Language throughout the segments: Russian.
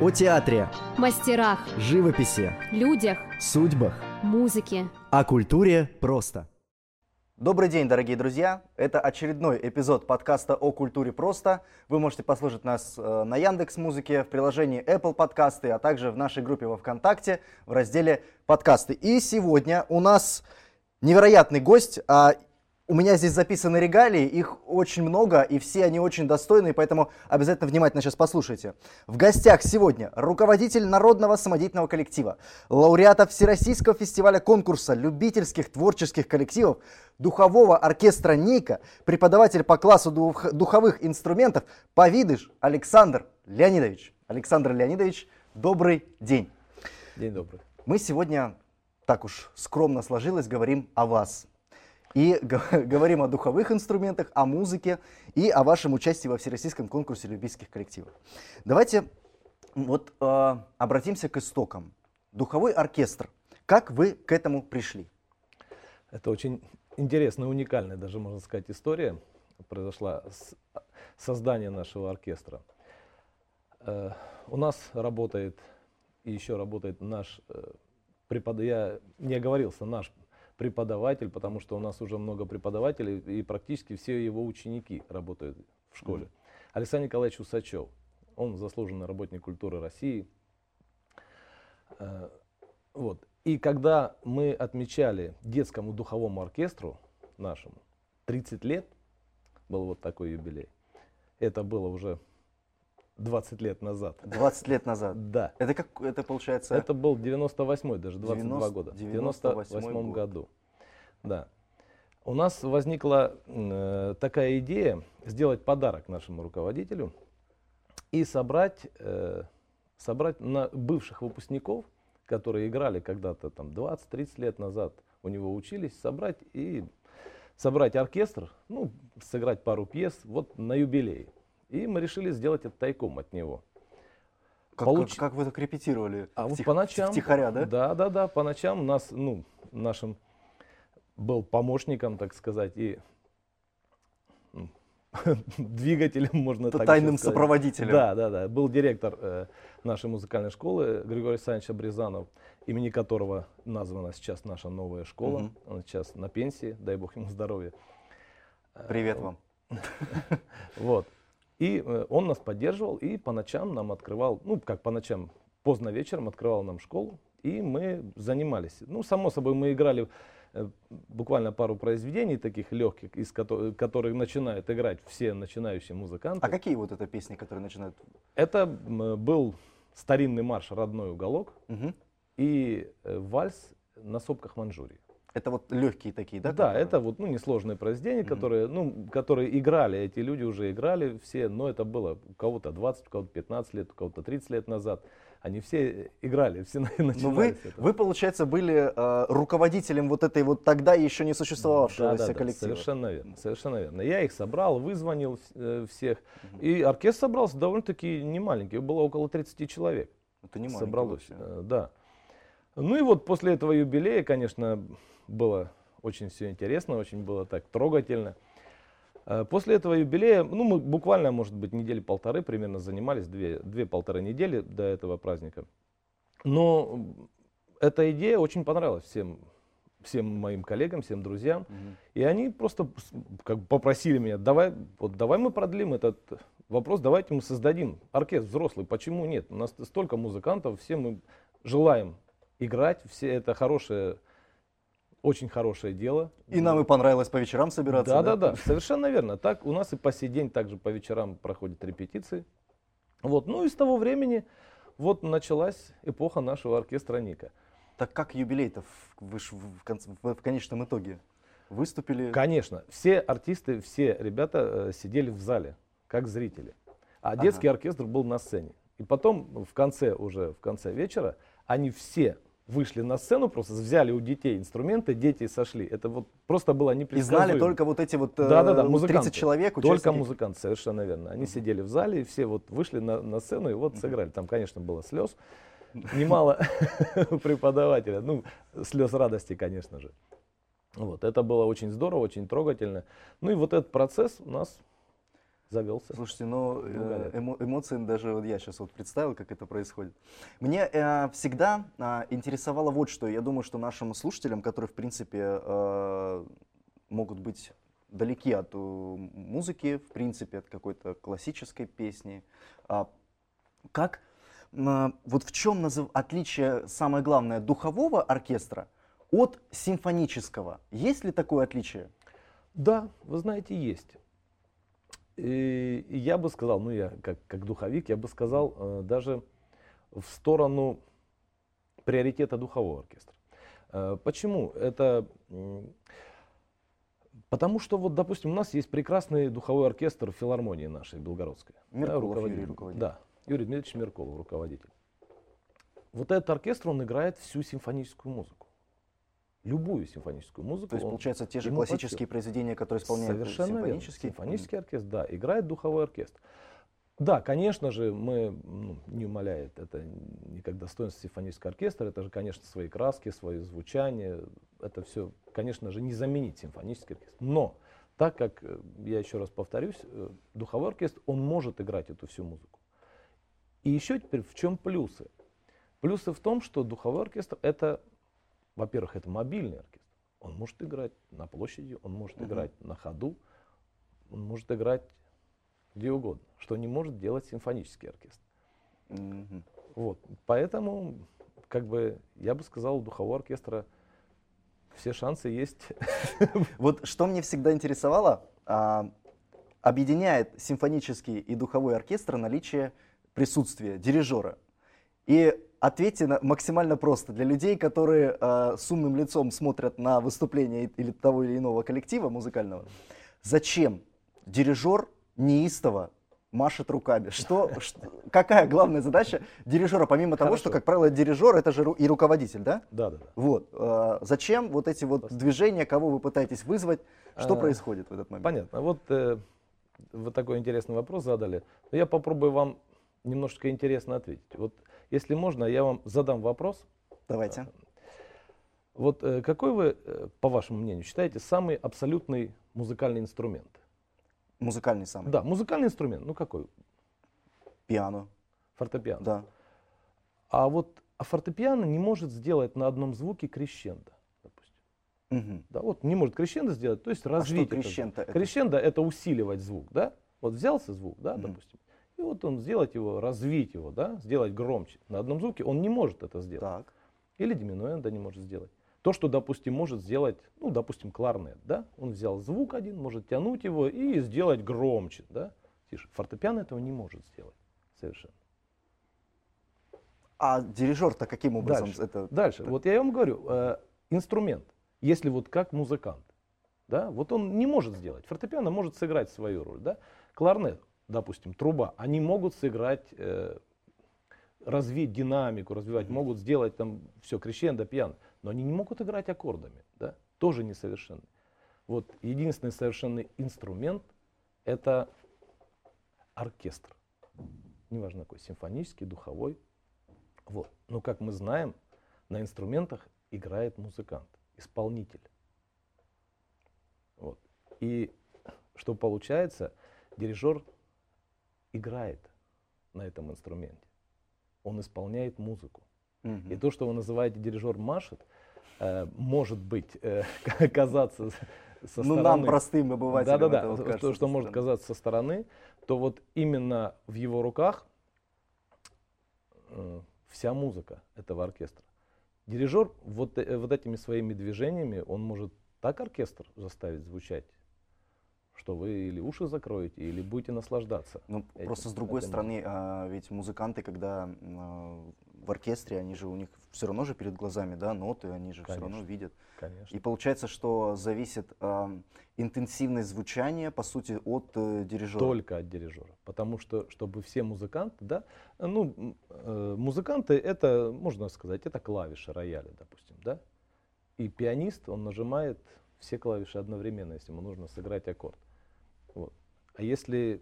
О театре, мастерах, живописи, людях, судьбах, музыке. о культуре просто. Добрый день, дорогие друзья! Это очередной эпизод подкаста о культуре просто. Вы можете послушать нас э, на Яндекс Музыке, в приложении Apple Подкасты, а также в нашей группе во ВКонтакте в разделе подкасты. И сегодня у нас невероятный гость. А у меня здесь записаны регалии, их очень много, и все они очень достойные, поэтому обязательно внимательно сейчас послушайте. В гостях сегодня руководитель Народного самодеятельного коллектива, лауреата Всероссийского фестиваля конкурса любительских творческих коллективов, духового оркестра «Ника», преподаватель по классу дух- духовых инструментов Повидыш Александр Леонидович. Александр Леонидович, добрый день. День добрый. Мы сегодня, так уж скромно сложилось, говорим о вас. И говорим о духовых инструментах, о музыке и о вашем участии во Всероссийском конкурсе любительских коллективов. Давайте вот э, обратимся к истокам. Духовой оркестр. Как вы к этому пришли? Это очень интересная, уникальная, даже можно сказать, история произошла с создания нашего оркестра. Э, У нас работает и еще работает наш э, препод... Я не оговорился, наш преподаватель, потому что у нас уже много преподавателей, и практически все его ученики работают в школе. Александр Николаевич Усачев. Он заслуженный работник культуры России. Э, Вот. И когда мы отмечали детскому духовому оркестру нашему 30 лет, был вот такой юбилей, это было уже 20 лет назад. 20 лет назад. Да. Это как это получается? Это был 98-й, даже 22 90 года. В 98 98 год. году. Да. У нас возникла э, такая идея сделать подарок нашему руководителю и собрать, э, собрать на бывших выпускников, которые играли когда-то там 20-30 лет назад, у него учились, собрать и собрать оркестр, ну, сыграть пару пьес вот на юбилей. И мы решили сделать это тайком от него. как, получ- как- как вы так репетировали? А вот Втих- по ночам. Втихаря, да? Да, да, да. По ночам нас, ну, нашим был помощником, так сказать, и двигателем, можно Т- так Тайным сказать. сопроводителем. Да, да, да. Был директор э, нашей музыкальной школы Григорий Александрович Абрезанов, имени которого названа сейчас наша новая школа. Он сейчас на пенсии, дай бог ему здоровья. Привет вам. Вот. И э, он нас поддерживал и по ночам нам открывал, ну как по ночам, поздно вечером открывал нам школу, и мы занимались. Ну, само собой, мы играли э, буквально пару произведений таких легких, из кото- которых начинают играть все начинающие музыканты. А какие вот это песни, которые начинают? Это был старинный марш «Родной уголок» Мгм. и э, вальс на сопках Манчжурии. Это вот легкие такие, да? Да, которые? это вот ну, несложные произведения, которые, ну, которые играли, эти люди уже играли все, но это было у кого-то 20, у кого-то 15 лет, у кого-то 30 лет назад. Они все играли, все на- Но начинали Ну, вы, вы, получается, были э, руководителем вот этой вот тогда еще не существовавшего Да, да, да, коллектива. совершенно верно, совершенно верно. Я их собрал, вызвонил э, всех, и оркестр собрался довольно-таки немаленький, было около 30 человек. Это не маленький собралось, вообще. э, да. Ну и вот после этого юбилея, конечно, было очень все интересно, очень было так трогательно. Э, После этого юбилея, ну мы буквально, может быть, недели полторы примерно занимались, две, две-полторы недели до этого праздника. Но эта идея очень понравилась всем, всем моим коллегам, всем друзьям. Мгм. И они просто как бы попросили меня, давай, вот давай мы продлим этот вопрос, давайте мы создадим оркестр взрослый. Почему нет? У нас столько музыкантов, все мы желаем играть, все это хорошее, очень хорошее дело. И нам и понравилось по вечерам собираться. Да, да, да, совершенно верно. Так у нас и по сей день также по вечерам проходят репетиции. Вот, ну и с того времени вот началась эпоха нашего оркестра Ника. Так как юбилей-то в- в, конце- в- конечном итоге выступили? Конечно, все артисты, все ребята э, сидели в зале, как зрители. А детский оркестр был на сцене. И потом в конце уже, в конце вечера, они все вышли на сцену, просто взяли у детей инструменты, дети сошли. Это вот просто было И непредсказуемо. знали только вот эти вот э, да, да, да, 30 музыканты. человек, Только участники? музыканты, совершенно верно. Они сидели в зале, и все вот вышли на, на сцену и вот сыграли. Там, конечно, было слез. Немало преподавателя. Ну, слез радости, конечно же. Вот, это было очень здорово, очень трогательно. Ну и вот этот процесс у нас завелся. Слушайте, ну э, эмо- эмоции даже вот я сейчас вот представил, как это происходит. Мне э, всегда а, интересовало вот что. Я думаю, что нашим слушателям, которые в принципе э, могут быть далеки от э, музыки, в принципе, от какой-то классической песни, а, как а, вот в чем назыв- отличие самое главное духового оркестра от симфонического? Есть ли такое отличие? Да, вы знаете, есть. И я бы сказал, ну я как, как духовик, я бы сказал э, даже в сторону приоритета духового оркестра. Э, почему? Это м, потому что вот, допустим, у нас есть прекрасный духовой оркестр филармонии нашей белгородской. да, Меркулов руководитель. Юрий руководитель. Да, Юрий Дмитриевич Меркулов, руководитель. Вот этот оркестр, он играет всю симфоническую музыку. Любую симфоническую музыку. То есть, получается, те же классические силу. произведения, которые исполняют Совершенно верно. симфонические? Симфонический оркестр, да, играет духовой оркестр. Да, конечно же, мы ну, не умаляет это никак достоинство симфонического оркестра. Это же, конечно, свои краски, свое звучание. Это все, конечно же, не заменить симфонический оркестр. Но так как, э, я еще раз повторюсь, э, духовой оркестр, он может играть эту всю музыку. И еще теперь в чем плюсы? Плюсы в том, что духовой оркестр это, во-первых, это мобильный оркестр. Он может играть на площади, он может Мгм. играть на ходу, он может играть где угодно, что не может делать симфонический оркестр. Мгм. Вот. Поэтому, как бы, я бы сказал, у духового оркестра все шансы есть. Вот что мне всегда интересовало, а, объединяет симфонический и духовой оркестр наличие присутствия дирижера. И ответьте на- максимально просто для людей, которые а, с умным лицом смотрят на выступление или того или иного коллектива музыкального. Зачем дирижер неистово машет руками? Что, ш- какая главная задача дирижера, помимо того, что, Хорошо. как правило, дирижер это же ру- и руководитель, да? Да, да, да. Вот. э, зачем вот эти вот движения, кого вы пытаетесь вызвать? Что А, происходит в этот момент? Понятно. Вот э, вы такой интересный вопрос задали. Но я попробую вам немножечко интересно ответить. Вот если можно, я вам задам вопрос. Давайте. Вот э, какой вы, э, по вашему мнению, считаете самый абсолютный музыкальный инструмент? Музыкальный самый. Да, музыкальный инструмент. Ну какой? Пиано. Фортепиано. Да. А вот а фортепиано не может сделать на одном звуке крещендо, допустим. Мгм. Да, вот не может крещендо сделать, то есть развить. этот звук. крещендо это? Крещендо это усиливать звук, да? Вот взялся звук, да, Мгм. допустим, и вот он сделать его, развить его, да, сделать громче. На одном звуке он не может это сделать. Так. Или диминуэнда не может сделать. То, что, допустим, может сделать, ну, допустим, кларнет, да, он взял звук один, может тянуть его и сделать громче, да, тише. Фортепиано этого не может сделать совершенно. А дирижер-то каким образом Дальше. это? Дальше, вот я вам говорю, э, инструмент, если вот как музыкант, да, вот он не может сделать. Фортепиано может сыграть свою роль, да. Кларнет, допустим, труба, они могут сыграть, э, развить динамику, развивать, могут сделать там все, крещендо, пьяно, но они не могут играть аккордами, да, тоже несовершенны. Вот единственный совершенный инструмент это оркестр. Неважно какой, симфонический, духовой. Вот. Но как мы знаем, на инструментах играет музыкант, исполнитель. Вот. И что получается, дирижер играет на этом инструменте. Он исполняет музыку. Мгм. И то, что вы называете дирижер машет, э, может быть, э, казаться со Ну, стороны... нам, простым обывателям, Да, да, да. вот то, что может казаться со стороны, то вот именно в его руках э, вся музыка этого оркестра. Дирижер вот, э, вот этими своими движениями, он может так оркестр заставить звучать, что вы или уши закроете, или будете наслаждаться. Ну, этим- просто с другой этой стороны, а, ведь музыканты, когда а, в оркестре, они же у них все равно же перед глазами, да, ноты, они же все равно Конечно. видят. Конечно. И получается, что зависит а, интенсивность звучания, по сути, от э, дирижера. Только от дирижера. Потому что, чтобы все музыканты, да, ну, э, музыканты это, можно сказать, это клавиши рояля, допустим, да. И пианист, он нажимает все клавиши одновременно, если ему нужно сыграть аккорд. А если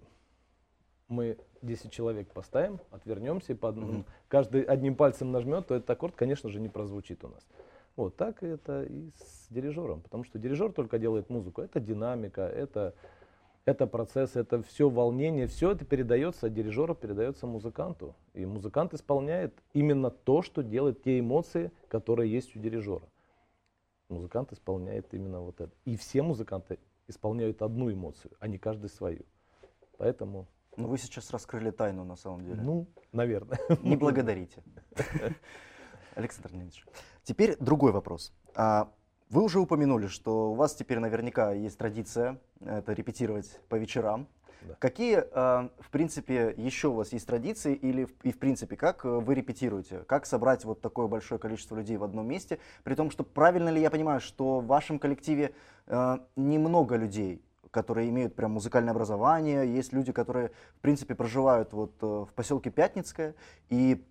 мы 10 человек поставим, отвернемся, и по одному- Мгм. каждый одним пальцем нажмет, то этот аккорд, конечно же, не прозвучит у нас. Вот так это и с дирижером, потому что дирижер только делает музыку. Это динамика, это это процесс, это все волнение, все это передается от дирижера, передается музыканту. И музыкант исполняет именно то, что делает те эмоции, которые есть у дирижера. Музыкант исполняет именно вот это. И все музыканты исполняют одну эмоцию, а не каждый свою. Поэтому... Ну, вы сейчас раскрыли тайну на самом деле. Ну, наверное. Не благодарите. Александр Леонидович. Теперь другой вопрос. А, вы уже упомянули, что у вас теперь наверняка есть традиция это репетировать по вечерам. Да. Какие, э, в принципе, еще у вас есть традиции или и в принципе как э, вы репетируете? Как собрать вот такое большое количество людей в одном месте? При том, что правильно ли я понимаю, что в вашем коллективе э, немного людей, которые имеют прям музыкальное образование, есть люди, которые в принципе проживают вот в поселке Пятницкое и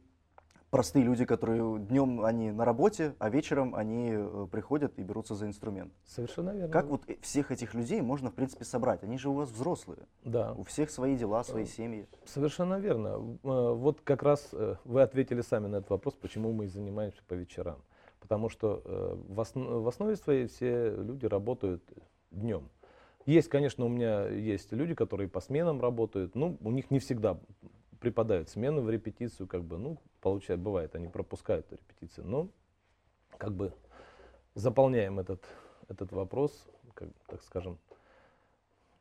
простые люди, которые днем они на работе, а вечером они э, приходят и берутся за инструмент. Совершенно верно. Как вот всех этих людей можно, в принципе, собрать? Они же у вас взрослые. Да. У всех свои дела, свои э, семьи. Совершенно верно. Э, вот как раз вы ответили сами на этот вопрос, почему мы занимаемся по вечерам. Потому что в основе своей все люди работают днем. Есть, конечно, у меня есть люди, которые по сменам работают. Ну, у них не всегда преподают смену в репетицию, как бы, ну, получает, бывает, они пропускают репетицию, но как бы заполняем этот, этот вопрос, как, так скажем.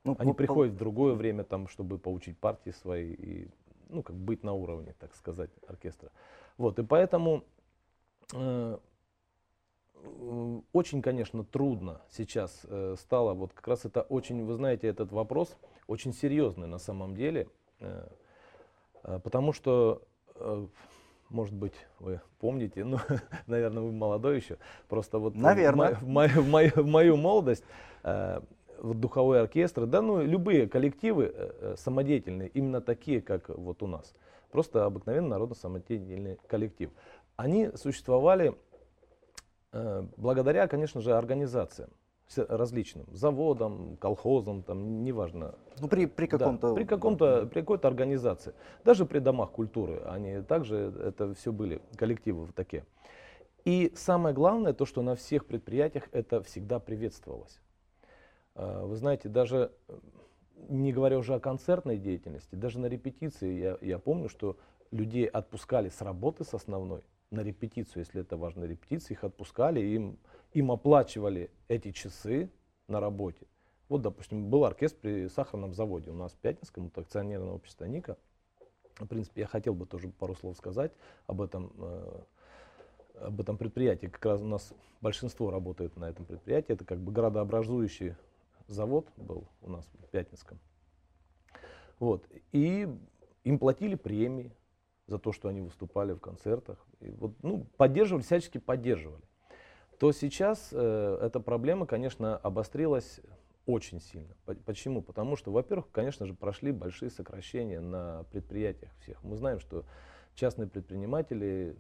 Ну, они по, приходят в другое время, там, чтобы поучить партии свои и, ну, как быть на уровне, так сказать, оркестра. Вот, и поэтому э, очень, конечно, трудно сейчас э, стало, вот как раз это очень, вы знаете, этот вопрос очень серьезный на самом деле. Э, Э, потому что, э, может быть, вы помните, ну, наверное, вы молодой еще, просто вот наверное. В, мою, в, мою, в мою молодость э, вот духовой оркестры, да, ну, любые коллективы самодеятельные, именно такие, как вот у нас, просто обыкновенный народно-самодеятельный коллектив, они существовали благодаря, конечно же, организациям различным заводам, колхозам, там, неважно. Ну, при, при каком-то... Да, при, каком-то, при какой-то организации. Даже при домах культуры они также, это все были коллективы такие. И самое главное, то, что на всех предприятиях это всегда приветствовалось. А, вы знаете, даже не говоря уже о концертной деятельности, даже на репетиции я, я помню, что людей отпускали с работы с основной на репетицию, если это важная репетиция, их отпускали, им им оплачивали эти часы на работе. Вот, допустим, был оркестр при сахарном заводе у нас в Пятницком, это акционерное общество «Ника». В принципе, я хотел бы тоже пару слов сказать об этом, э, об этом предприятии. Как раз у нас большинство работает на этом предприятии. Это как бы градообразующий завод был у нас в Пятницком. Вот. И им платили премии за то, что они выступали в концертах. И вот, ну, поддерживали, всячески поддерживали то сейчас э, эта проблема, конечно, обострилась очень сильно. Почему? Потому что, во-первых, конечно же, прошли большие сокращения на предприятиях всех. Мы знаем, что частные предприниматели,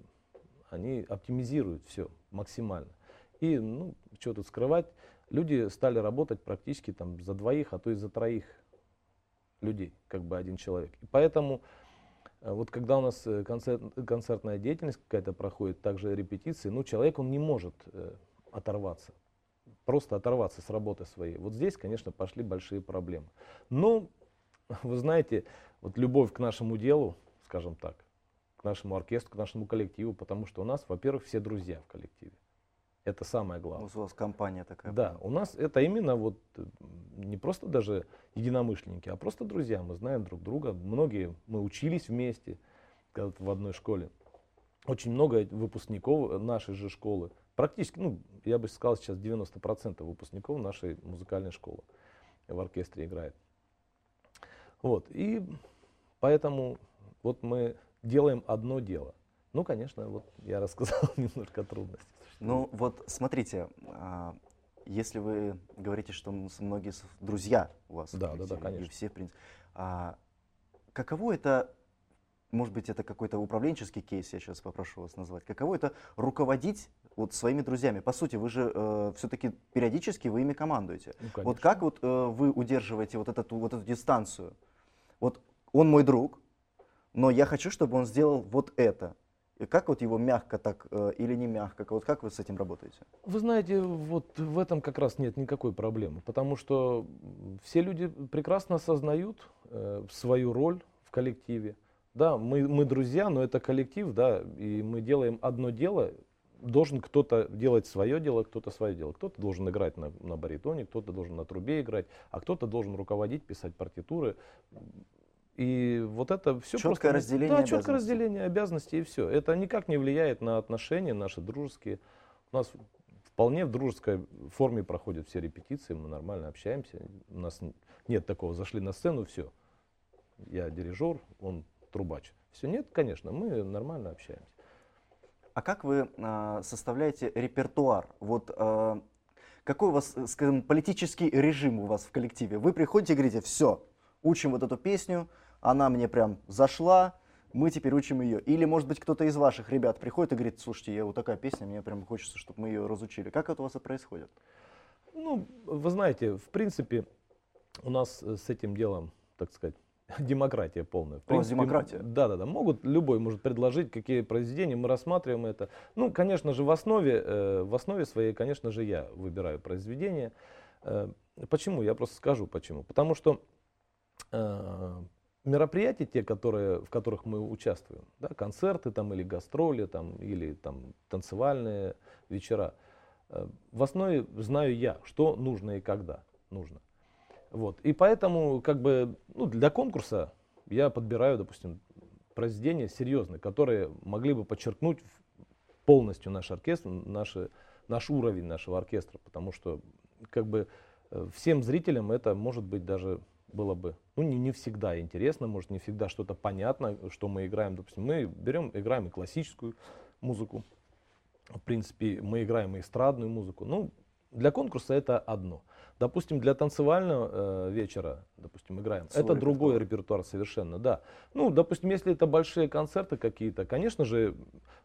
они оптимизируют все максимально. И, ну, что тут скрывать, люди стали работать практически там за двоих, а то и за троих людей, как бы один человек. И поэтому вот когда у нас э, концерт, концертная деятельность какая-то проходит, также репетиции, ну, человек, он не может э, оторваться, просто оторваться с работы своей. Вот здесь, конечно, пошли большие проблемы. Но, вы знаете, вот любовь к нашему делу, скажем так, к нашему оркестру, к нашему коллективу, потому что у нас, во-первых, все друзья в коллективе. Это самое главное. У вас компания такая. Да, у нас это именно вот не просто даже единомышленники, а просто друзья. Мы знаем друг друга. Многие мы учились вместе в одной школе. Очень много выпускников нашей же школы. Практически, ну, я бы сказал, сейчас 90% выпускников нашей музыкальной школы в оркестре играет. Вот, и поэтому вот мы делаем одно дело. Ну, конечно, вот я рассказал немножко трудностей. Ну, вот смотрите, а, если вы говорите, что многие друзья у вас, да, да, да, конечно. И все, в принципе, а, каково это, может быть, это какой-то управленческий кейс, я сейчас попрошу вас назвать, каково это руководить вот своими друзьями? По сути, вы же э, все-таки периодически вы ими командуете. Ну, вот как вот э, вы удерживаете вот эту, вот эту дистанцию? Вот он мой друг, но я хочу, чтобы он сделал вот это. Как вот его мягко так э, или не мягко? Вот как вы с этим работаете? Вы знаете, вот в этом как раз нет никакой проблемы, потому что все люди прекрасно осознают э, свою роль в коллективе. Да, мы, мы друзья, но это коллектив, да, и мы делаем одно дело, должен кто-то делать свое дело, кто-то свое дело. Кто-то должен играть на, на баритоне, кто-то должен на трубе играть, а кто-то должен руководить, писать партитуры. И вот это все четкое просто... разделение Да, четкое разделение обязанностей и все. Это никак не влияет на отношения наши дружеские. У нас вполне в дружеской форме проходят все репетиции, мы нормально общаемся. У нас нет такого, зашли на сцену, все. Я дирижер, он трубач. Все нет, конечно, мы нормально общаемся. А как вы э, составляете репертуар? Вот э, какой у вас, скажем, политический режим у вас в коллективе? Вы приходите и говорите, все, учим вот эту песню, она мне прям зашла, мы теперь учим ее. Или, может быть, кто-то из ваших ребят приходит и говорит, слушайте, я вот такая песня, мне прям хочется, чтобы мы ее разучили. Как это у вас это происходит? Ну, вы знаете, в принципе, у нас с этим делом, так сказать, демократия полная. В принципе, демократия? Да, да, да. Могут, любой может предложить, какие произведения, мы рассматриваем это. Ну, конечно же, в основе, э, в основе своей, конечно же, я выбираю произведения. Э, почему? Я просто скажу почему. Потому что э, мероприятия, те, которые, в которых мы участвуем, да, концерты там, или гастроли, там, или там, танцевальные вечера, э, в основе знаю я, что нужно и когда нужно. Вот. И поэтому как бы, ну, для конкурса я подбираю, допустим, произведения серьезные, которые могли бы подчеркнуть полностью наш оркестр, наши, наш уровень нашего оркестра, потому что как бы э, всем зрителям это может быть даже было бы, ну не, не всегда интересно, может не всегда что-то понятно, что мы играем. Допустим, мы берем, играем и классическую музыку, в принципе, мы играем и эстрадную музыку. Ну, для конкурса это одно. Допустим, для танцевального э, вечера, допустим, играем, Свой это репертуар. другой репертуар совершенно, да. Ну, допустим, если это большие концерты какие-то, конечно же,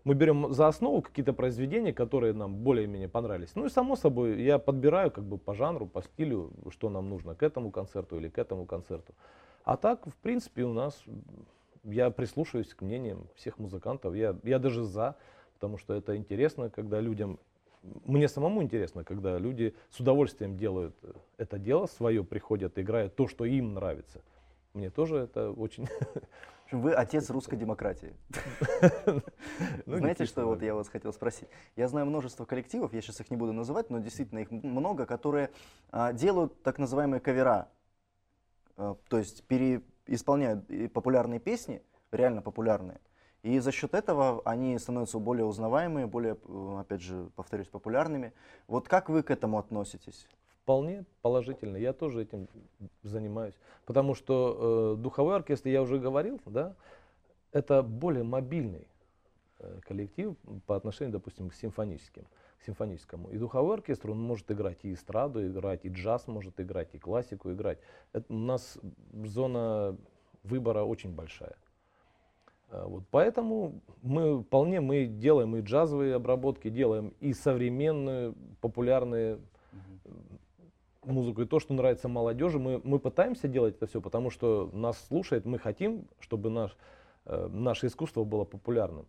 мы берем за основу какие-то произведения, которые нам более-менее понравились. Ну и само собой, я подбираю как бы по жанру, по стилю, что нам нужно к этому концерту или к этому концерту. А так, в принципе, у нас, я прислушиваюсь к мнениям всех музыкантов, я, я даже за, потому что это интересно, когда людям мне самому интересно, когда люди с удовольствием делают э, это дело свое, приходят, играют то, что им нравится. Мне тоже это очень... Вы отец русской демократии. Ну, Знаете, что вот я вас хотел спросить? Я знаю множество коллективов, я сейчас их не буду называть, но действительно их много, которые а, делают так называемые кавера. А, то есть переисполняют популярные песни, реально популярные, и за счет этого они становятся более узнаваемыми, более, э, опять же, повторюсь, популярными. Вот как вы к этому относитесь? Вполне положительно. Я тоже этим занимаюсь. Потому что э, духовой оркестр, я уже говорил, да, это более мобильный э, коллектив по отношению, допустим, к симфоническим, к симфоническому. И духовой оркестр, он может играть и эстраду, играть, и джаз может играть, и классику играть. Это, у нас зона выбора очень большая. А, вот, поэтому мы вполне мы делаем и джазовые обработки, делаем и современную, популярную музыку, и то, что нравится молодежи. Мы, мы пытаемся делать это все, потому что нас слушает, мы хотим, чтобы наш, э, наше искусство было популярным.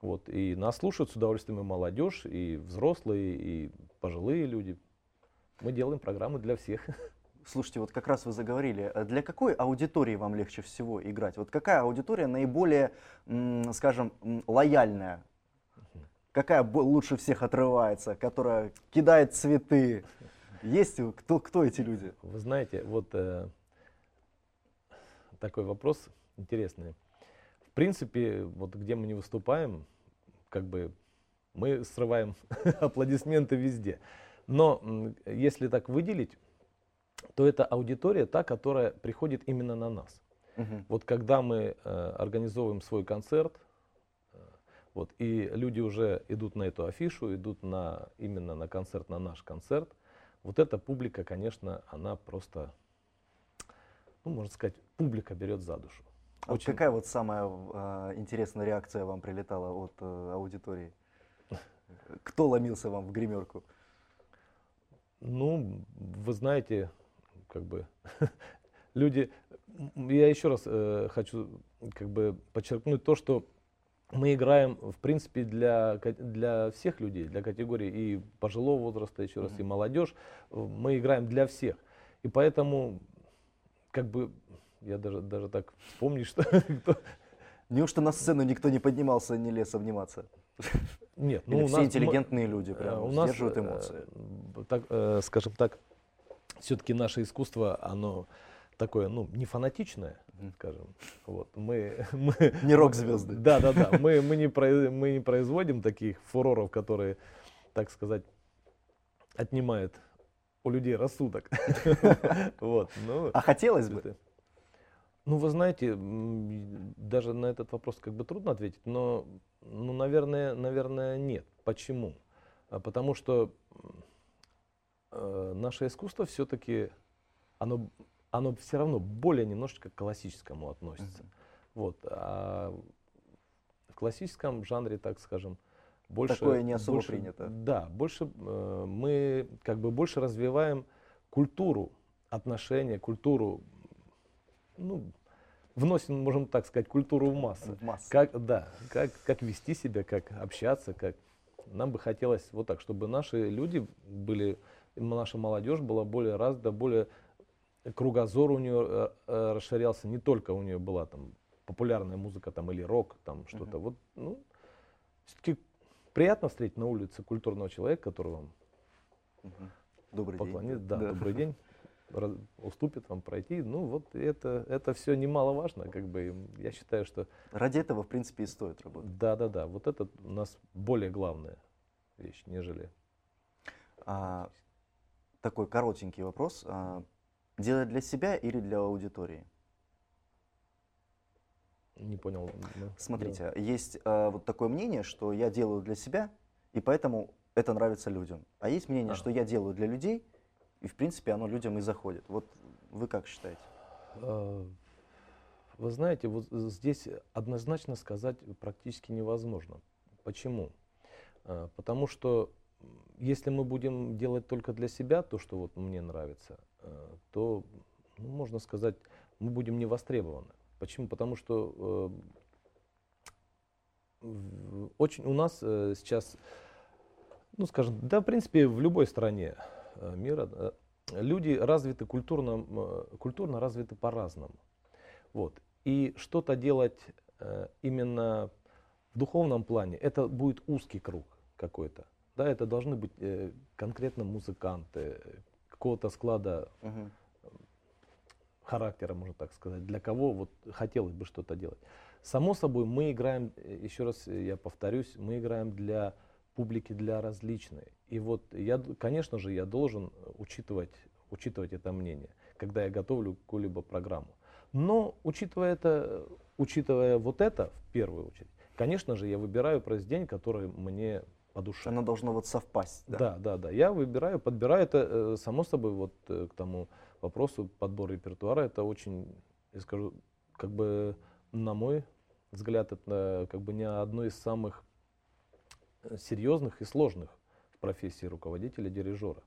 Вот, и нас слушают с удовольствием и молодежь, и взрослые, и пожилые люди. Мы делаем программы для всех. Слушайте, вот как раз вы заговорили, э, для какой аудитории вам легче всего играть? Вот какая аудитория наиболее, скажем, лояльная? Какая лучше всех отрывается, которая кидает цветы? Есть кто, кто эти люди? Вы знаете, вот э, такой вопрос интересный. В принципе, вот где мы не выступаем, как бы мы срываем аплодисменты везде. Но если так выделить, то это аудитория та, которая приходит именно на нас. Угу. Вот когда мы э, организовываем свой концерт, э, вот, и люди уже идут на эту афишу, идут на, именно на концерт, на наш концерт, вот эта публика, конечно, она просто, ну, можно сказать, публика берет за душу. А Очень... какая вот самая э, интересная реакция вам прилетала от э, аудитории? Кто ломился вам в гримерку? Ну, вы знаете, как бы люди, я еще раз э, хочу как бы подчеркнуть то, что мы играем, в принципе, для, для всех людей, для категории и пожилого возраста, еще раз, и молодежь. Э, Мы играем для всех. И поэтому, как бы, я даже, даже так вспомнить, что... Неужто на сцену никто не поднимался, не лез обниматься? Нет, Или ну, у все нас мы- интеллигентные люди Э, прям у нас, сдерживают э, эмоции? так, э, скажем так, все-таки наше искусство, оно такое, ну, не фанатичное, скажем. Вот. Мы, мы, Не рок-звезды. Да, да, да. Мы, мы, не произ- мы не производим таких фуроров, которые, так сказать, отнимают у людей рассудок. Вот. Ну, А хотелось бы? Ну, вы знаете, даже на этот вопрос как бы трудно ответить, но, ну, наверное, наверное, нет. Почему? А Потому что э, наше искусство все-таки, оно, оно все равно более немножечко к классическому относится. Вот. А в классическом жанре, так скажем, больше... Такое не особо больше- принято. Да, больше э, мы как бы больше развиваем культуру отношения, культуру, ну, вносим, можем так сказать, культуру в массы. В массы. Как, да, как, как вести себя, как общаться, как нам бы хотелось вот так, чтобы наши люди были, наша молодежь была более развита, более кругозор у нее э, э, расширялся, не только у нее была там популярная музыка там или рок, там что-то. Вот, ну, все-таки приятно встретить на улице культурного человека, который вам Мгм. Добрый поклонится, день. да, добрый день, уступит вам пройти. Ну вот это, это все немаловажно, как бы я считаю, что Ради этого, в принципе, и стоит работать. да, да, да, вот это у нас более главная вещь, нежели А, такой коротенький вопрос. А, делать для себя или для аудитории? не понял. ну, Смотрите, есть а, вот такое мнение, что я делаю для себя, и поэтому это нравится людям. А есть мнение, А. что я делаю для людей, и в принципе оно людям и заходит. Вот вы как считаете? Э, Вы знаете, вот здесь однозначно сказать практически невозможно. Почему? Э, Потому что если мы будем делать только для себя то, что вот мне нравится, э, то, ну, можно сказать, мы будем не востребованы. Почему? Потому что э, очень у нас э, сейчас, ну скажем, да, в принципе, в любой стране э, мира э, люди развиты культурно, э, культурно развиты по-разному. Вот. И что-то делать э, именно в духовном плане, это будет узкий круг какой-то. Да, это должны быть э, конкретно музыканты, э, какого-то склада Мгм. характера, можно так сказать, для кого вот хотелось бы что-то делать. Само собой, мы играем, э, еще раз э, я повторюсь, мы играем для публики, для различной. И вот я, конечно же, я должен учитывать, учитывать это мнение, когда я готовлю какую-либо программу. Но учитывая это, учитывая вот это в первую очередь, конечно же, я выбираю произведение, которое мне по душе. Оно должно вот совпасть. Да? Да, да, да. Я выбираю, подбираю это, э, само собой, вот э, к тому вопросу подбор репертуара, это очень, я скажу, как бы, на мой взгляд, это как бы не одно из самых э, серьезных и сложных в профессии руководителя, дирижера.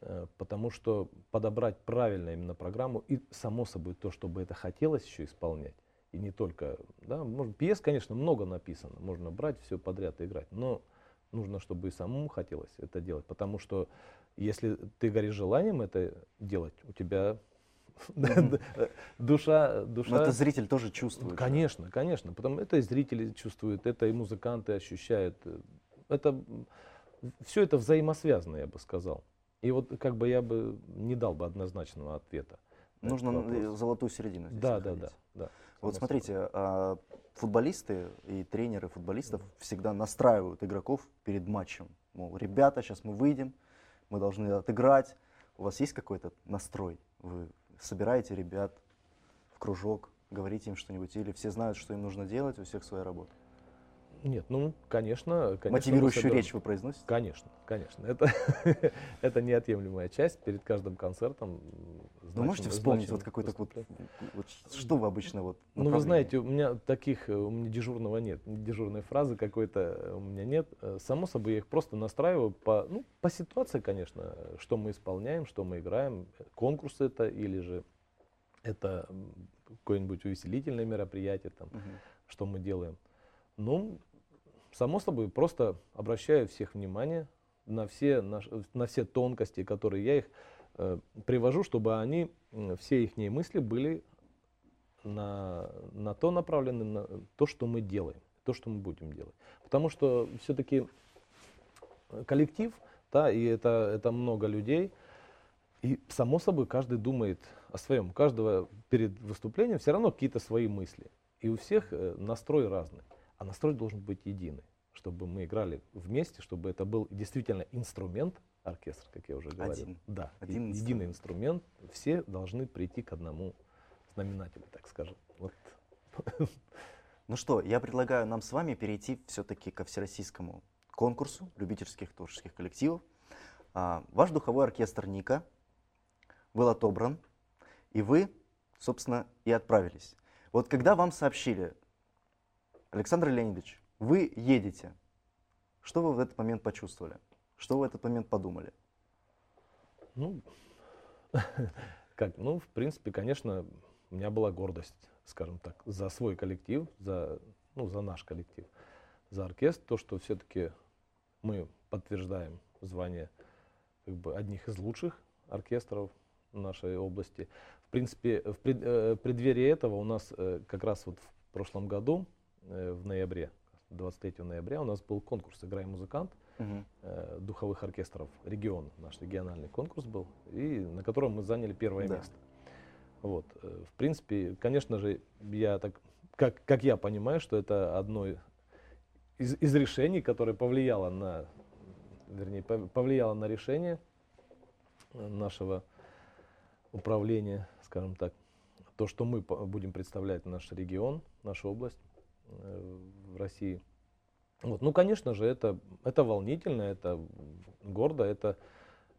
Э, Потому что подобрать правильно именно программу и, само собой, то, чтобы это хотелось еще исполнять, и не только, да, может, пьес, конечно, много написано, можно брать все подряд и играть, но нужно, чтобы и самому хотелось это делать, потому что если ты горишь желанием это делать, у тебя душа, душа. Но это зритель тоже чувствует. Конечно, конечно, потому это и зрители чувствуют, это и музыканты ощущают, это все это взаимосвязано, я бы сказал. И вот как бы я бы не дал бы однозначного ответа. Нужно э, золотую середину здесь Да, да, находить. да, да. Вот смотрите, а, футболисты и тренеры футболистов всегда настраивают игроков перед матчем. Мол, ребята, сейчас мы выйдем, мы должны отыграть. У вас есть какой-то настрой? Вы собираете ребят в кружок, говорите им что-нибудь, или все знают, что им нужно делать, у всех своя работа? Нет, ну, конечно, конечно. Мотивирующую речь вы произносите? Конечно, конечно. Это, это неотъемлемая часть перед каждым концертом. Вы можете вспомнить вот какой-то вот, вот что вы обычно вот Ну, вы знаете, у меня таких, э, у меня дежурного нет, дежурной фразы какой-то э, у меня нет. Э, Само собой, я их просто настраиваю по, ну, по ситуации, конечно, что мы исполняем, что мы играем, конкурс это или же это какое-нибудь увеселительное мероприятие, там, Мгм. что мы делаем. Ну, само собой, просто обращаю всех внимание на все, на, на все тонкости, которые я их э, привожу, чтобы они, все их мысли были на, на то направлены, на то, что мы делаем, то, что мы будем делать. Потому что все-таки коллектив, да, и это, это много людей, и само собой каждый думает о своем. У каждого перед выступлением все равно какие-то свои мысли. И у всех э, настрой разный. А настрой должен быть единый, чтобы мы играли вместе, чтобы это был действительно инструмент, оркестр, как я уже говорил. Один. Да, Один единый инструмент. Все должны прийти к одному знаменателю, так скажем. Вот. Ну что, я предлагаю нам с вами перейти все-таки ко всероссийскому конкурсу любительских творческих коллективов. А, ваш духовой оркестр Ника был отобран, и вы, собственно, и отправились. Вот когда вам сообщили, Александр Леонидович, вы едете, что вы в этот момент почувствовали? Что вы в этот момент подумали? Ну, как, ну, в принципе, конечно, у меня была гордость, скажем так, за свой коллектив, за, ну, за наш коллектив, за оркестр, то, что все-таки мы подтверждаем звание как бы, одних из лучших оркестров нашей области. В принципе, в пред, э, преддверии этого у нас э, как раз вот в прошлом году, в ноябре, 23 ноября, у нас был конкурс «Играй музыкант», угу. э, духовых оркестров региона, наш региональный конкурс был, и на котором мы заняли первое да. место. Вот. Э, в принципе, конечно же, я так, как, как я понимаю, что это одно из, из решений, которое повлияло на, вернее, повлияло на решение нашего управления, скажем так, то, что мы будем представлять наш регион, нашу область э, в России. Вот. Ну, конечно же, это, это волнительно, это гордо, это,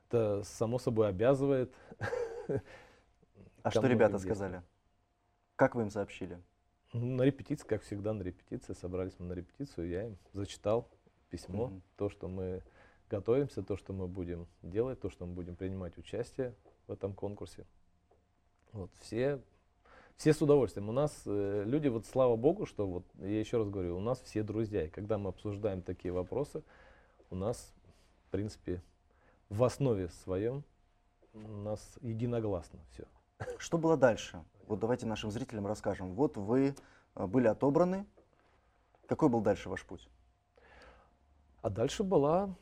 это само собой обязывает. А что ребята сказали? Как вы им сообщили? На репетиции, как всегда, на репетиции. Собрались мы на репетицию, я им зачитал письмо, угу. то, что мы готовимся, то, что мы будем делать, то, что мы будем принимать участие в этом конкурсе. Вот, все, все с удовольствием. У нас э, люди, вот слава богу, что вот, я еще раз говорю, у нас все друзья. И когда мы обсуждаем такие вопросы, у нас, в принципе, в основе своем у нас единогласно все. Что было дальше? Вот давайте нашим зрителям расскажем. Вот вы э, были отобраны. Какой был дальше ваш путь? А дальше была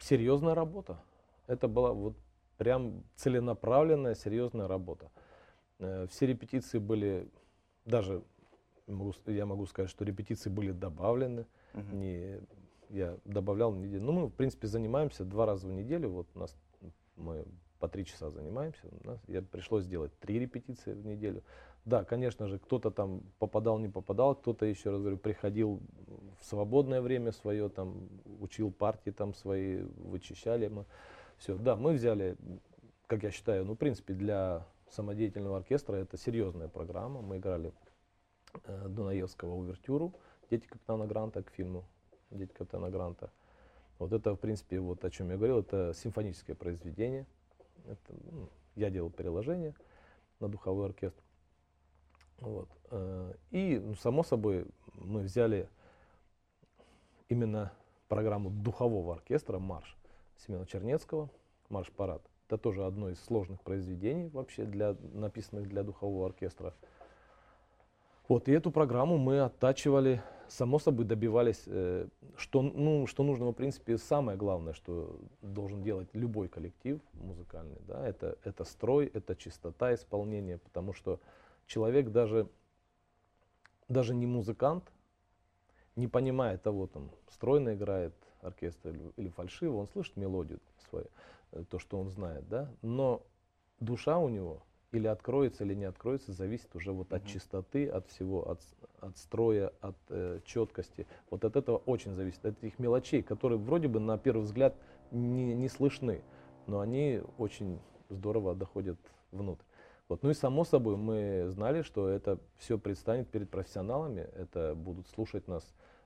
серьезная работа. Это была вот прям целенаправленная, серьезная работа. Э, все репетиции были, даже могу, я могу сказать, что репетиции были добавлены. Uh-huh. Не, я добавлял неделю. Ну, мы, в принципе, занимаемся два раза в неделю. Вот у нас мы по три часа занимаемся. У нас, я пришлось сделать три репетиции в неделю. Да, конечно же, кто-то там попадал, не попадал, кто-то, еще раз говорю, приходил в свободное время свое, там, учил партии там свои, вычищали мы. Все, да, мы взяли, как я считаю, ну, в принципе, для самодеятельного оркестра это серьезная программа. Мы играли э, Дунаевского увертюру «Дети капитана Гранта» к фильму «Дети капитана Гранта». Вот это, в принципе, вот о чем я говорил, это симфоническое произведение. Это, ну, я делал переложение на духовой оркестр. Вот. Э, и, ну, само собой, мы взяли именно программу духового оркестра «Марш» Семена Чернецкого, «Марш-парад». Это тоже одно из сложных произведений вообще, для, написанных для духового оркестра. Вот, и эту программу мы оттачивали, само собой добивались, э, что, ну, что нужно, в принципе, самое главное, что должен делать любой коллектив музыкальный, да, это, это строй, это чистота исполнения, потому что человек даже, даже не музыкант, не понимая того, там, стройно играет оркестр или, или фальшиво, он слышит мелодию свою, то, что он знает, да, но душа у него или откроется, или не откроется, зависит уже вот от чистоты, от всего, от, от строя, от э, четкости. Вот от этого очень зависит, от этих мелочей, которые вроде бы на первый взгляд не, не слышны, но они очень здорово доходят внутрь. Вот. Ну и само собой мы знали, что это все предстанет перед профессионалами, это будут слушать нас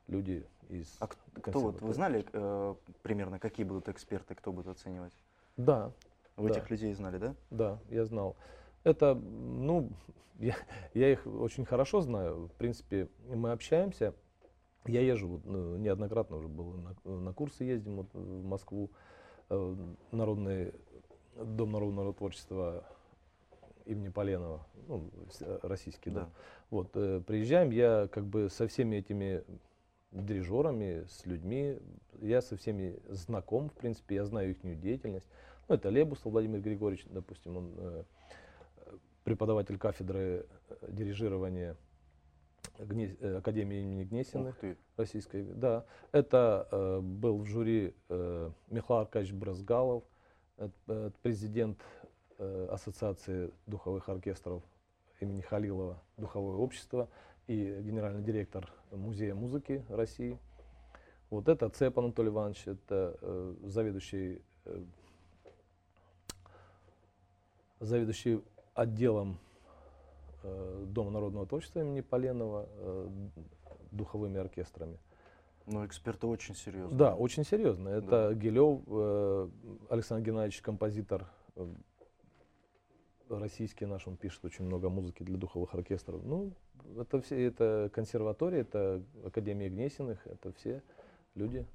люди из... А кто вот, вы знали э, примерно, какие будут эксперты, кто будет оценивать? Да. Вы да. этих людей знали, да? Да, я знал. Это, ну, я, я их очень хорошо знаю. В принципе, мы общаемся. Я езжу, вот, ну, неоднократно уже был на, на курсы ездим вот, в Москву, э, народный, Дом народного творчества имени Поленова, ну, российский дом. Да. Вот, э, приезжаем, я как бы со всеми этими дирижерами, с людьми, я со всеми знаком, в принципе, я знаю их деятельность. Ну, это Лебусов Владимир Григорьевич, допустим, он э, преподаватель кафедры э, дирижирования Гне- э, Академии имени Гнесиных российской. Да, это э, был в жюри э, Михаил Аркадьевич Бразгалов, это, э, президент э, Ассоциации духовых оркестров имени Халилова Духовое общество и генеральный директор Музея музыки России. Вот это Цеп Анатолий Иванович, это э, заведующий, э, заведующий отделом э, Дома народного творчества имени Поленова э, духовыми оркестрами. Ну, эксперты очень серьезно. Да, очень серьезно. Это Гилев, э, Александр Геннадьевич, композитор э, российский наш, он пишет очень много музыки для духовых оркестров. Ну, это все, это консерватория, это Академия Гнесиных, это все люди.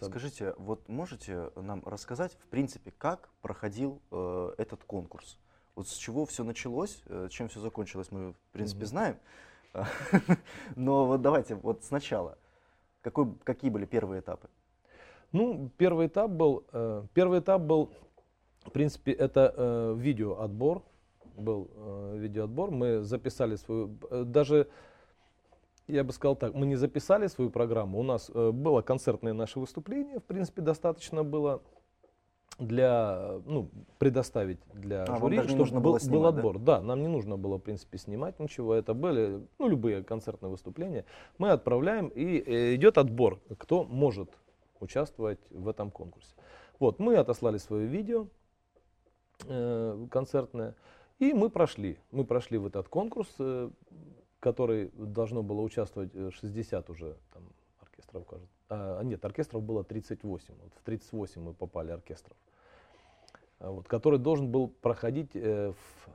Скажите, вот можете нам рассказать, в принципе, как проходил э, этот конкурс? Вот с чего все началось, э, чем все закончилось, мы, в принципе, знаем. Но вот давайте вот сначала. Какой, какие были первые этапы? Ну, первый этап был, э, первый этап был, в принципе, это э, видеоотбор, был э, видеоотбор. Мы записали свою, э, даже, я бы сказал так, мы не записали свою программу. У нас э, было концертное наше выступление, в принципе, достаточно было для, ну, предоставить для А, жюри, чтобы нужно был, было был снимать, да? отбор. Да, нам не нужно было, в принципе, снимать ничего. Это были, ну, любые концертные выступления. Мы отправляем, и э, идет отбор, кто может участвовать в этом конкурсе. Вот, мы отослали свое видео э, концертное, и мы прошли. Мы прошли в этот конкурс, э, который должно было участвовать э, 60 уже там, оркестров, кажется. А, нет, оркестров было 38. Вот в 38 мы попали оркестров. А Вот, который должен был проходить э, в,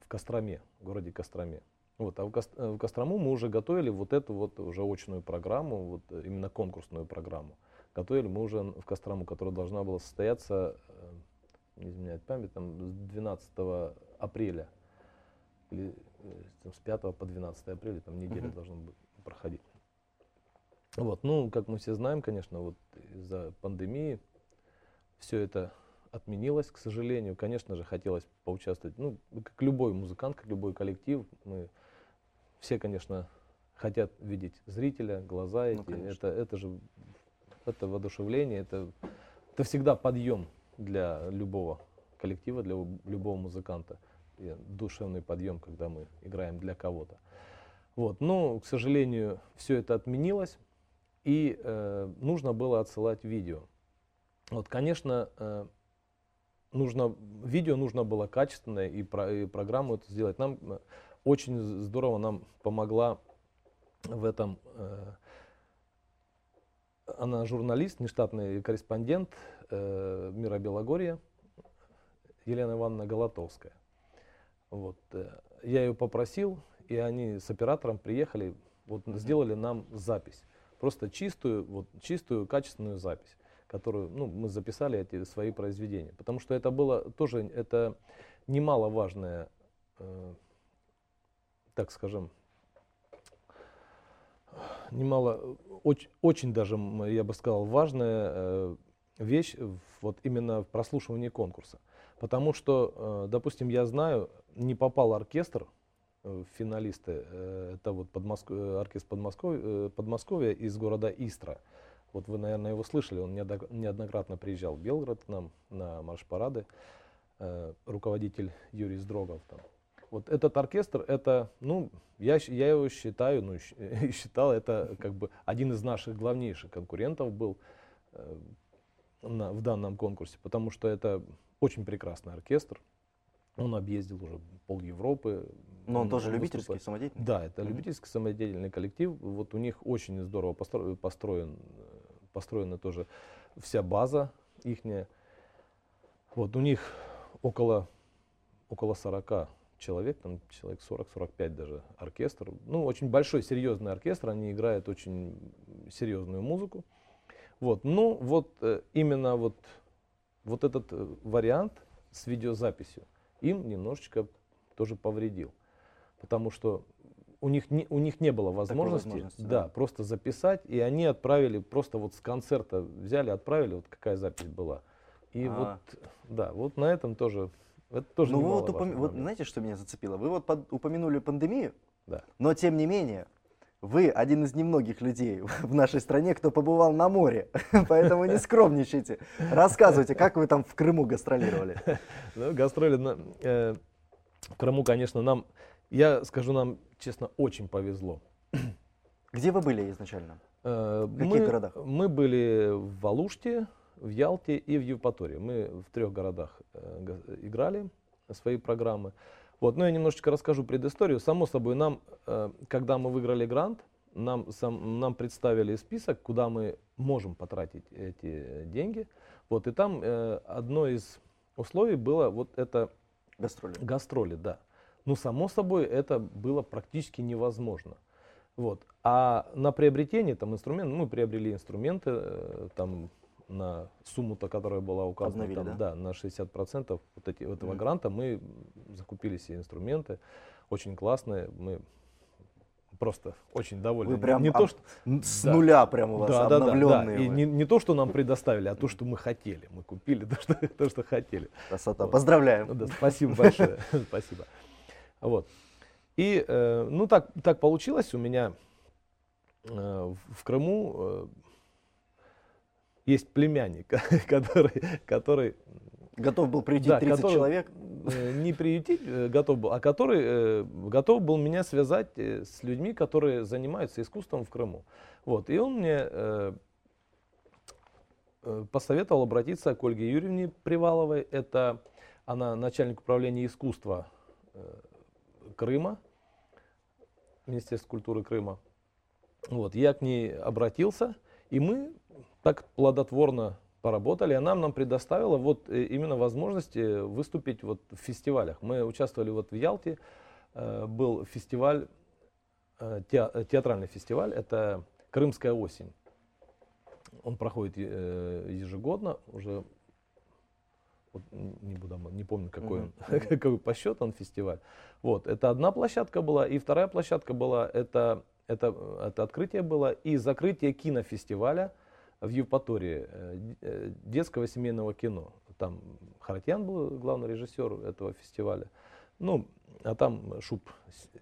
в Костроме, в городе Костроме. Вот, а э, в Кострому мы уже готовили вот эту вот уже очную программу, вот э, именно конкурсную программу. Готовили мы уже в Кострому, которая должна была состояться, э, не изменяет память, там, с 12 апреля или э, там, с 5 по 12 апреля, там неделя Мгм. должна быть проходить. Вот, ну, как мы все знаем, конечно, вот из-за пандемии все это отменилось, к сожалению. Конечно же, хотелось поучаствовать, ну, как любой музыкант, как любой коллектив, мы все, конечно, хотят видеть зрителя, глаза эти. Ну, конечно. это, это же это воодушевление, это, это всегда подъем для любого коллектива, для любого музыканта. И душевный подъем, когда мы играем для кого-то. Вот. Но, к сожалению, все это отменилось, и э, нужно было отсылать видео. Вот, конечно, э, нужно, видео нужно было качественное, и, про- и программу это сделать. Нам э, очень здорово нам помогла в этом э, она журналист, нештатный корреспондент э, Мира Белогорья, Елена Ивановна Голотовская. Вот, э, я ее попросил, и они с оператором приехали, вот сделали нам запись. Просто чистую, вот, чистую, качественную запись, которую ну, мы записали эти свои произведения. Потому что это было тоже это немаловажное, э, так скажем, немало, очень, очень даже, я бы сказал, важная э, вещь вот именно в прослушивании конкурса. Потому что, э, допустим, я знаю, не попал оркестр э, финалисты, э, это вот Подмоск- оркестр Подмосковья, Подмосковья из города Истра. Вот вы, наверное, его слышали, он неодно- неоднократно приезжал в Белгород к нам на марш-парады, руководитель Юрий Сдрогов там. Вот этот оркестр, это, ну, я, я его считаю, ну, считал, это как бы один из наших главнейших конкурентов был на- в данном конкурсе, потому что это очень прекрасный оркестр. Он объездил уже пол Европы. Но он тоже выступает. любительский, самодеятельный? Да, это Мгм. любительский самодеятельный коллектив. Вот у них очень здорово постро- построен, э, построена тоже вся база ихняя. Вот у них около, около 40 человек, там человек 40-45 даже оркестр. Ну, очень большой, серьезный оркестр, они играют очень серьезную музыку. Вот, ну, вот э, именно вот, вот этот э, вариант с видеозаписью им немножечко тоже повредил. Потому что у них не, у них не было возможности, возможности, да, да. просто записать, и они отправили просто вот с концерта взяли, отправили, вот какая запись была. И А. вот, да, вот на этом тоже, это тоже Ну, вы вот, упом- вот знаете, что меня зацепило? Вы вот под- упомянули пандемию, Да. но тем не менее, вы один из немногих людей в нашей стране, кто побывал на море, поэтому не скромничайте. Рассказывайте, как вы там в Крыму гастролировали. Ну, гастроли на- э, в Крыму, конечно, нам, я скажу, нам, честно, очень повезло. Где вы были изначально? Э, В каких мы, городах? Мы были в Алуште, в Ялте и в Евпатории. Мы в трех городах э, играли свои программы. Вот, ну я немножечко расскажу предысторию. Само собой, нам, э, когда мы выиграли грант, нам, сам, нам представили список, куда мы можем потратить эти деньги. Вот, и там э, одно из условий было вот это Гастроли. Гастроли, да. Ну, само собой, это было практически невозможно. Вот. А на приобретение там инструмент, мы приобрели инструменты э, там на сумму-то, которая была указана, Обновили, там, да? на 60% вот эти, этого Мгм. гранта, мы закупили все инструменты, очень классные, мы просто очень довольны. Вы прям не об- то, что С Да. нуля прям у вас да, да, да, да. И не, не то, что нам предоставили, а то, что мы хотели. Мы купили то, что, то, что хотели. Красота. Вот. Поздравляем. Ну да, спасибо большое. Спасибо. Вот. И, э, ну, так, так получилось у меня э, в в Крыму э, есть племянник, который, который Готов был приютить да, 30 который, человек. э, не приютить э, готов был, а который э, готов был меня связать с людьми, которые занимаются искусством в Крыму. Вот. И он мне посоветовал обратиться к Ольге Юрьевне Приваловой. Это она начальник управления искусства Крыма, Министерства культуры Крыма. Вот, я к ней обратился, и мы так плодотворно поработали. Она нам предоставила вот э, именно возможность э, выступить вот в фестивалях. Мы участвовали вот в Ялте, э, был фестиваль, э, теа- театральный фестиваль, это «Крымская осень». Он проходит ежегодно, уже вот не буду, не помню какой, Мгм, он, какой по счету он фестиваль. Вот, это одна площадка была, и вторая площадка была, это, это, это открытие было, и закрытие кинофестиваля в Евпатории, э, э, детского семейного кино. Там Харатьян был главный режиссер этого фестиваля. Ну, а там Шуб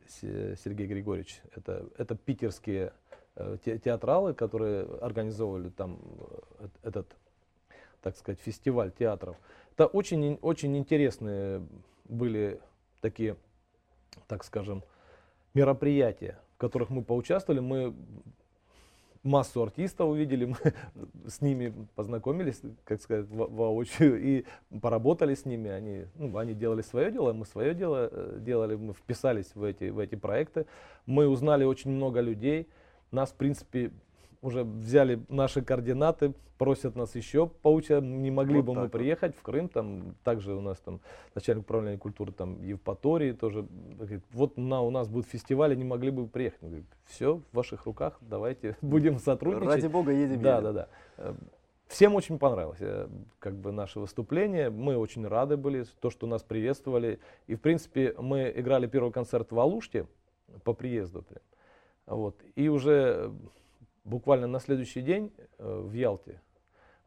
Сергей Григорьевич, это, это питерские э, те- театралы, которые организовывали там эт- этот, так сказать, фестиваль театров. Это очень, очень интересные были такие, так скажем, мероприятия, в которых мы поучаствовали. Мы массу артистов увидели, мы с ними познакомились, как сказать, во- воочию и поработали с ними. Они, ну, они делали свое дело, мы свое дело э, делали, мы вписались в эти, в эти проекты. Мы узнали очень много людей. Нас, в принципе, уже взяли наши координаты, просят нас еще поучать, не могли Вот бы мы вот. приехать в Крым, там также у нас там начальник управления культуры там Евпатории тоже, говорит, вот на, у нас будет фестиваль, не могли бы приехать. Мы говорим, все в ваших руках, давайте будем сотрудничать. Ради бога, едем. Да, едем. да, да. Э, Всем очень понравилось э, как бы наше выступление. Мы очень рады были, то, что нас приветствовали. И, в принципе, мы играли первый концерт в Алуште по приезду. прям. Вот. И уже э, буквально на следующий день э, в Ялте,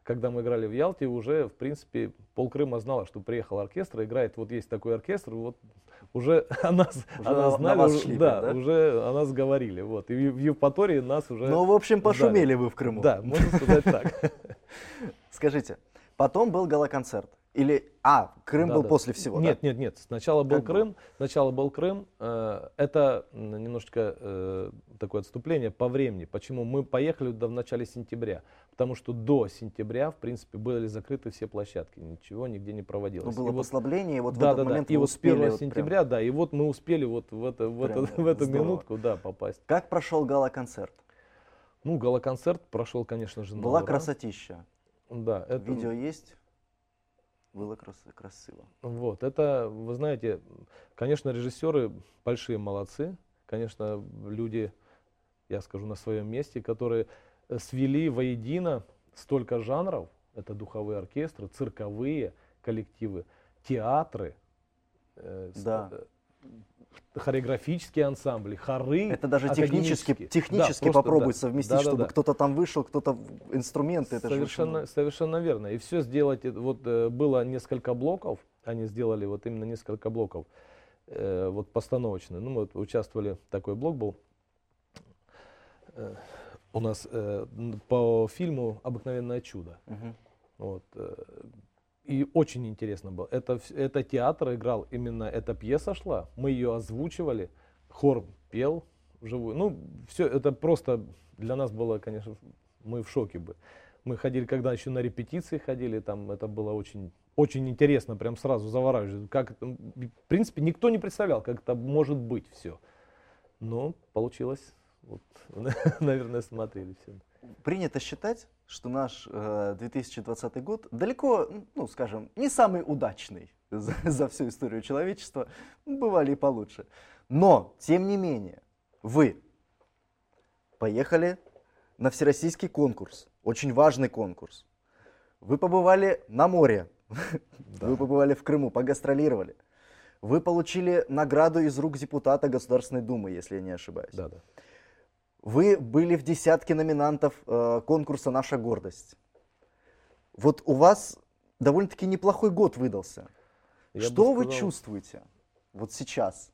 когда мы играли в Ялте, уже, в принципе, пол Крыма знала, что приехал оркестр, играет, вот есть такой оркестр, вот уже о нас, Уже о на- нас на знали, уже- шли да, да? уже о нас говорили. Вот. И в Евпатории нас уже... Ну, в общем, пошумели вы в Крыму. Да, можно сказать так. Скажите, потом был гала-концерт. Или, а, Крым Да, был да. после всего, Нет, да? нет, нет. Сначала был Как? Крым. Сначала был Крым. Э, Это немножечко э, такое отступление по времени. Почему? Мы поехали туда в начале сентября. Потому что до сентября, в принципе, были закрыты все площадки. Ничего нигде не Ну, проводилось. было И вот- послабление, и вот в да, этот да, да. момент И вы вот с успели 1 вот прям- сентября, да, и вот мы успели вот в, это, в, это- Прям в эту здорово. минутку, да, попасть. Как прошел гала-концерт? Ну, галоконцерт прошел, конечно же, Была ура. красотища. Да, это, Видео есть? Было крас- красиво. Вот, это, вы знаете, конечно, режиссеры большие молодцы, конечно, люди, я скажу, на своем месте, которые э, свели воедино столько жанров, это духовые оркестры, цирковые коллективы, театры, э, Да. Э, хореографические ансамбли, хоры. Это даже технически, технически Да, попробуй да. совместить, Да-да-да. чтобы кто-то там вышел, кто-то инструменты. Это очень Совершенно, совершенно верно. И все сделать, это вот э, было несколько блоков, они сделали вот именно несколько блоков, э, вот постановочные. Ну, мы вот участвовали, такой блок был э, у нас э, по фильму «Обыкновенное чудо». Мгм. Вот. И очень интересно было. Это, это театр играл, именно эта пьеса шла, мы ее озвучивали, хор пел вживую. Ну, все это просто для нас было, конечно, мы в шоке бы. Мы ходили, когда еще на репетиции ходили, там это было очень, очень интересно, прям сразу завораживающе. Как в принципе, никто не представлял, как это может быть все. Но получилось, вот, наверное, смотрели все. Принято считать, что наш э, 2020 год далеко, ну, скажем, не самый удачный за, за всю историю человечества. Бывали и получше. Но, тем не менее, вы поехали на всероссийский конкурс, очень важный конкурс. Вы побывали на море, вы побывали в Крыму, погастролировали. Вы получили награду из рук депутата Государственной Думы, если я не ошибаюсь. Да, да. Вы были в десятке номинантов э, конкурса «Наша гордость». Вот у вас довольно-таки неплохой год выдался. Я Что вы сказал, чувствуете вот сейчас?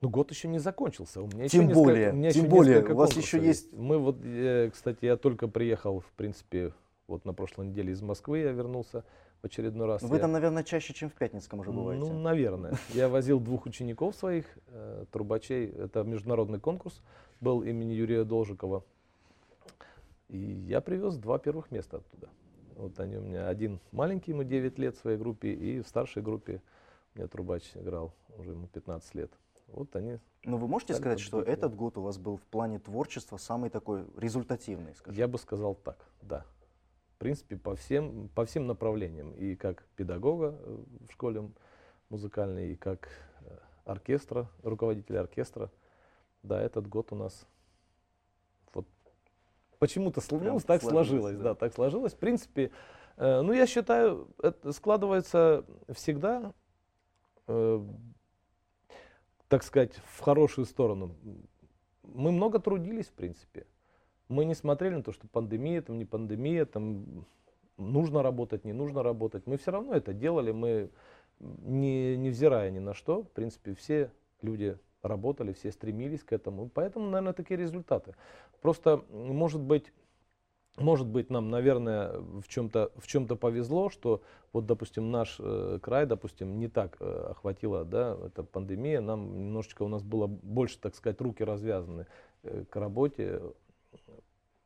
Ну, год еще не закончился. У меня Тем еще несколько- более, у меня тем еще более, несколько у вас еще есть- Мы вот, э, кстати, я только приехал, в принципе, вот на прошлой неделе из Москвы я вернулся в очередной раз. Вы Я- там, наверное, чаще, чем в Пятницком уже бываете. Ну, наверное. Я возил двух учеников своих, э, трубачей. Это международный конкурс был имени Юрия Должикова. И я привез два первых места оттуда. Вот они у меня, один маленький, ему 9 лет в своей группе, и в старшей группе у меня трубач играл, уже ему 15 лет. Вот они Но вы можете сказать, что этот год у вас был в плане творчества самый такой результативный, скажем? Я бы сказал так, да. В принципе, по всем, по всем направлениям. И как педагога э, в школе музыкальной, и как э, оркестра, руководителя оркестра. Да, этот год у нас вот почему-то ну, так сложилось, сложилось, да. да. так сложилось. В принципе, э, ну, я считаю, это складывается всегда, э, так сказать, в хорошую сторону. Мы много трудились, в принципе. Мы не смотрели на то, что пандемия, там не пандемия, там нужно работать, не нужно работать. Мы все равно это делали, мы не, невзирая ни на что, в принципе, все люди работали, все стремились к этому. Поэтому, наверное, такие результаты. Просто, может быть, может быть, нам, наверное, в чем-то в чем-то повезло, что вот, допустим, наш э, край, допустим, не так э, охватила, да, эта пандемия, нам немножечко у нас было больше, так сказать, руки развязаны э, к работе.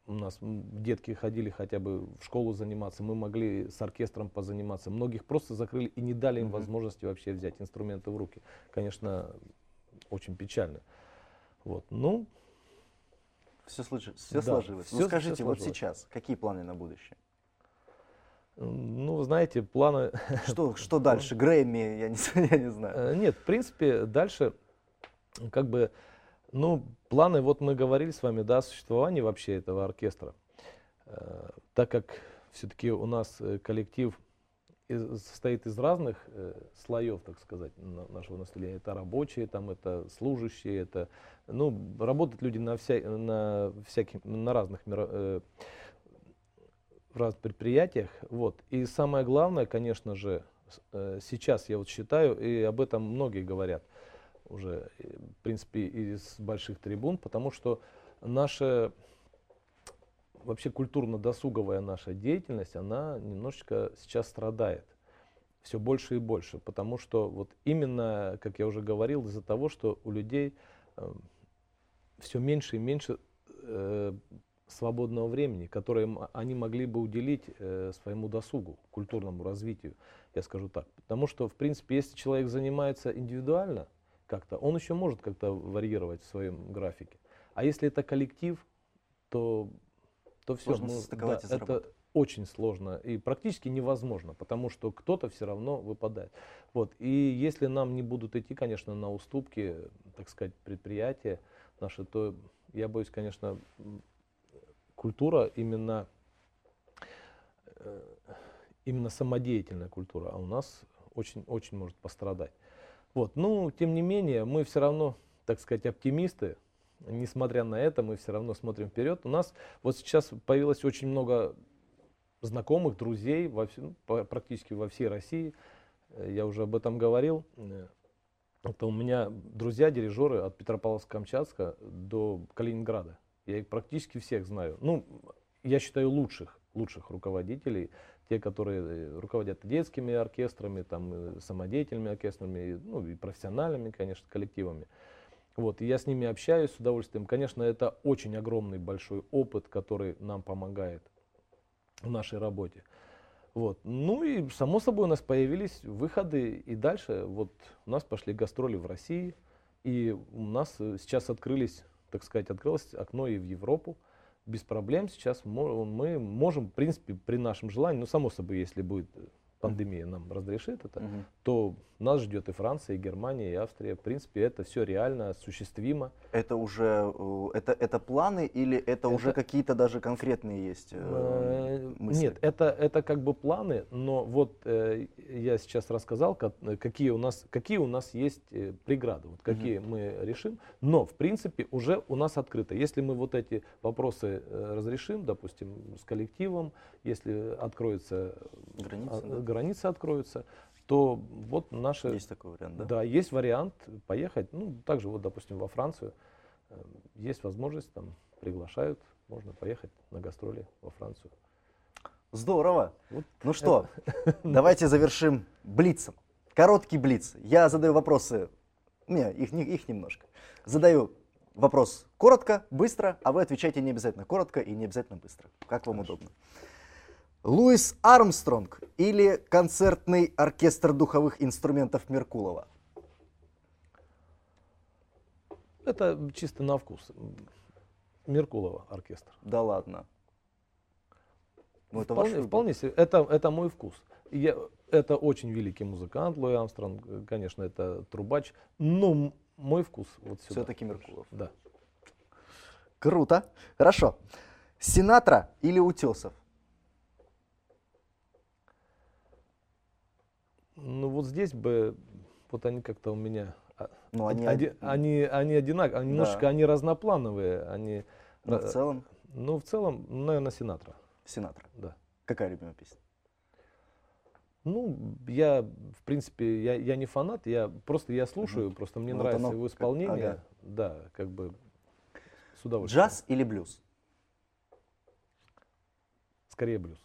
У нас детки ходили хотя бы в школу заниматься, мы могли с оркестром позаниматься. Многих просто закрыли и не дали им Мгм. возможности вообще взять инструменты в руки. Конечно, очень печально. Вот. Ну, Все, все Да, сложилось. всё- ну скажите, всё вот сложилось. сейчас, какие планы на будущее? ну, знаете, планы Что, что дальше? Грэмми, я не, знаю, я не знаю. Э, Нет, в принципе, дальше, как бы, ну, планы, вот мы говорили с вами, да, о существовании вообще этого оркестра. Э, Так как все-таки у нас э, коллектив из- состоит из разных э, слоев, так сказать, на- нашего населения. Это рабочие, там, это служащие, это, ну, работают люди на, вся, на, всяких, на разных э, в разных предприятиях. Вот. И самое главное, конечно же, э, сейчас я вот считаю, и об этом многие говорят уже, э, в принципе, из больших трибун, потому что наша вообще культурно-досуговая наша деятельность, она немножечко сейчас страдает. Все больше и больше, потому что вот именно, как я уже говорил, из-за того, что у людей все меньше и меньше э, свободного времени, которое м- они могли бы уделить э, своему досугу, культурному развитию, я скажу так. Потому что, в принципе, если человек занимается индивидуально как-то, он еще может как-то варьировать в своем графике. А если это коллектив, то, то все. Сложно состыковать и заработать. очень сложно и практически невозможно, потому что кто-то все равно выпадает. Вот. И если нам не будут идти, конечно, на уступки, так сказать, предприятия наши, то я боюсь, конечно, культура именно, э, именно самодеятельная культура, а у нас очень-очень может пострадать. Вот. Ну, тем не менее, мы все равно, так сказать, оптимисты, несмотря на это, мы все равно смотрим вперед. У нас вот сейчас появилось очень много знакомых, друзей во, ну, практически во всей России. Я уже об этом говорил. Это у меня друзья, дирижеры от Петропавловска-Камчатска до Калининграда. Я их практически всех знаю. Ну, я считаю лучших, лучших руководителей. Те, которые э, руководят детскими оркестрами, там, самодеятельными оркестрами, ну, и профессиональными, конечно, коллективами. Вот, и я с ними общаюсь с удовольствием. Конечно, это очень огромный большой опыт, который нам помогает в нашей работе. Вот. Ну и само собой у нас появились выходы и дальше. Вот у нас пошли гастроли в России, и у нас э, сейчас открылись, так сказать, открылось окно и в Европу. Без проблем. Сейчас мы можем, в принципе, при нашем желании, ну само собой, если будет пандемия нам разрешит это, угу. то нас ждет и Франция, и Германия, и Австрия. В принципе, это все реально осуществимо. Это уже э, это, это планы или это, это уже какие-то даже конкретные есть э, э, мысли? Нет, это, это как бы планы, но вот э, я сейчас рассказал, какие у нас, какие у нас есть преграды, вот какие угу. мы решим. Но, в принципе, уже у нас открыто. Если мы вот эти вопросы разрешим, допустим, с коллективом, если откроется граница, а, да? Границы откроются, то вот наши... Есть такой вариант, да? Да, есть вариант поехать, ну, также вот, допустим, во Францию, э, есть возможность, там, приглашают, можно поехать на гастроли во Францию. Здорово. Вот ну что, давайте завершим блицем. Короткий блиц. Я задаю вопросы, не, их, их немножко. Задаю вопрос коротко, быстро, а вы отвечаете не обязательно коротко и не обязательно быстро. Как вам Хорошо. удобно. Луис Армстронг или концертный оркестр духовых инструментов Меркулова? Это чисто на вкус. Меркулова оркестр. Да ладно. Ну, это вполне, вполне это, это мой вкус. Я, это очень великий музыкант, Луи Армстронг, конечно, это трубач, но мой вкус вот сюда. Все-таки Меркулов. Да. Круто. Хорошо. Синатра или Утесов? Ну вот здесь бы, вот они как-то у меня, а, ну, они, оди, они, они одинаковые, они да. немножечко они разноплановые, они. Ну, в целом? Ну, в целом, наверное, Синатра. Синатра? Да. Какая любимая песня? Ну, я, в принципе, я, я не фанат, я просто я слушаю, угу. просто мне ну, нравится его исполнение. Как, ага. Да, как бы с удовольствием. Джаз или блюз? Скорее блюз.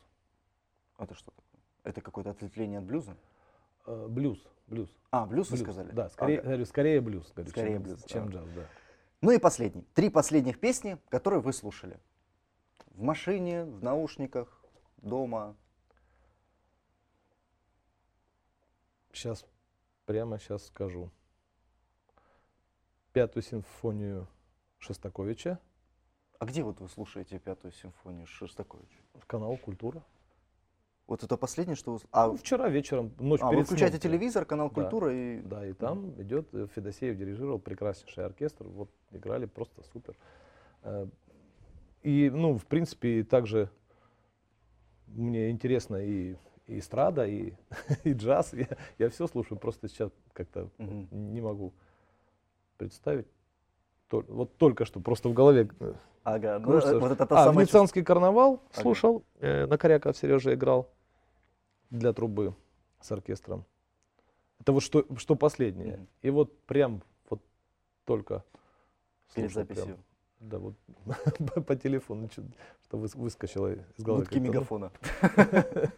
Это что такое? Это какое-то ответвление от блюза? Э, блюз, блюз. А, блюз, блюз вы сказали? Да, скорее, ага. скорее блюз, говорю, скорее чем, блюз, чем джаз, да. Ну и последний. Три последних песни, которые вы слушали. В машине, в наушниках, дома. Сейчас, прямо сейчас скажу. Пятую симфонию Шостаковича. А где вот вы слушаете пятую симфонию Шостаковича? В канал «Культура». Вот это последнее, что. А, ну, вчера вечером, ночь а, перед вы включаете сном. телевизор, канал «Культура» да, и... Да, и там идет, э, Федосеев дирижировал, прекраснейший оркестр, вот играли просто супер. Э, и, ну, в принципе, также мне интересно и, и эстрада, и, и джаз, я, я все слушаю, просто сейчас как-то mm-hmm. не могу представить. Вот только что, просто в голове э, Ага, ну, вот это а, Венецианский карнавал ага. слушал, э, на Коряков Сережа играл для трубы с оркестром. Это вот что, что последнее. Mm-hmm. И вот прям вот только перед записью. Прям, да, вот по телефону, что, что выскочило из головы. Гудки мегафона.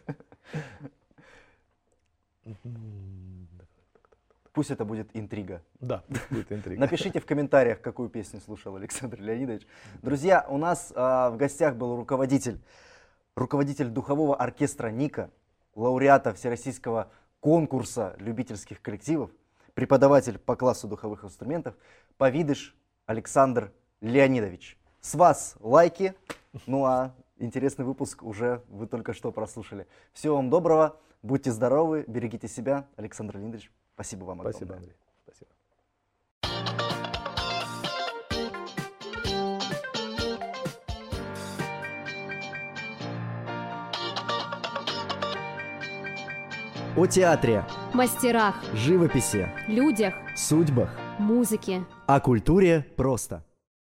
Пусть это будет интрига. Да, будет интрига. Напишите в комментариях, какую песню слушал Александр Леонидович. Друзья, у нас а, в гостях был руководитель, руководитель духового оркестра Ника, лауреата Всероссийского конкурса любительских коллективов, преподаватель по классу духовых инструментов Повидыш Александр Леонидович. С вас лайки, ну а интересный выпуск уже вы только что прослушали. Всего вам доброго, будьте здоровы, берегите себя. Александр Леонидович, спасибо вам огромное. Спасибо, Андрей. О театре. Мастерах. Живописи. Людях. Судьбах. Музыке. О культуре просто.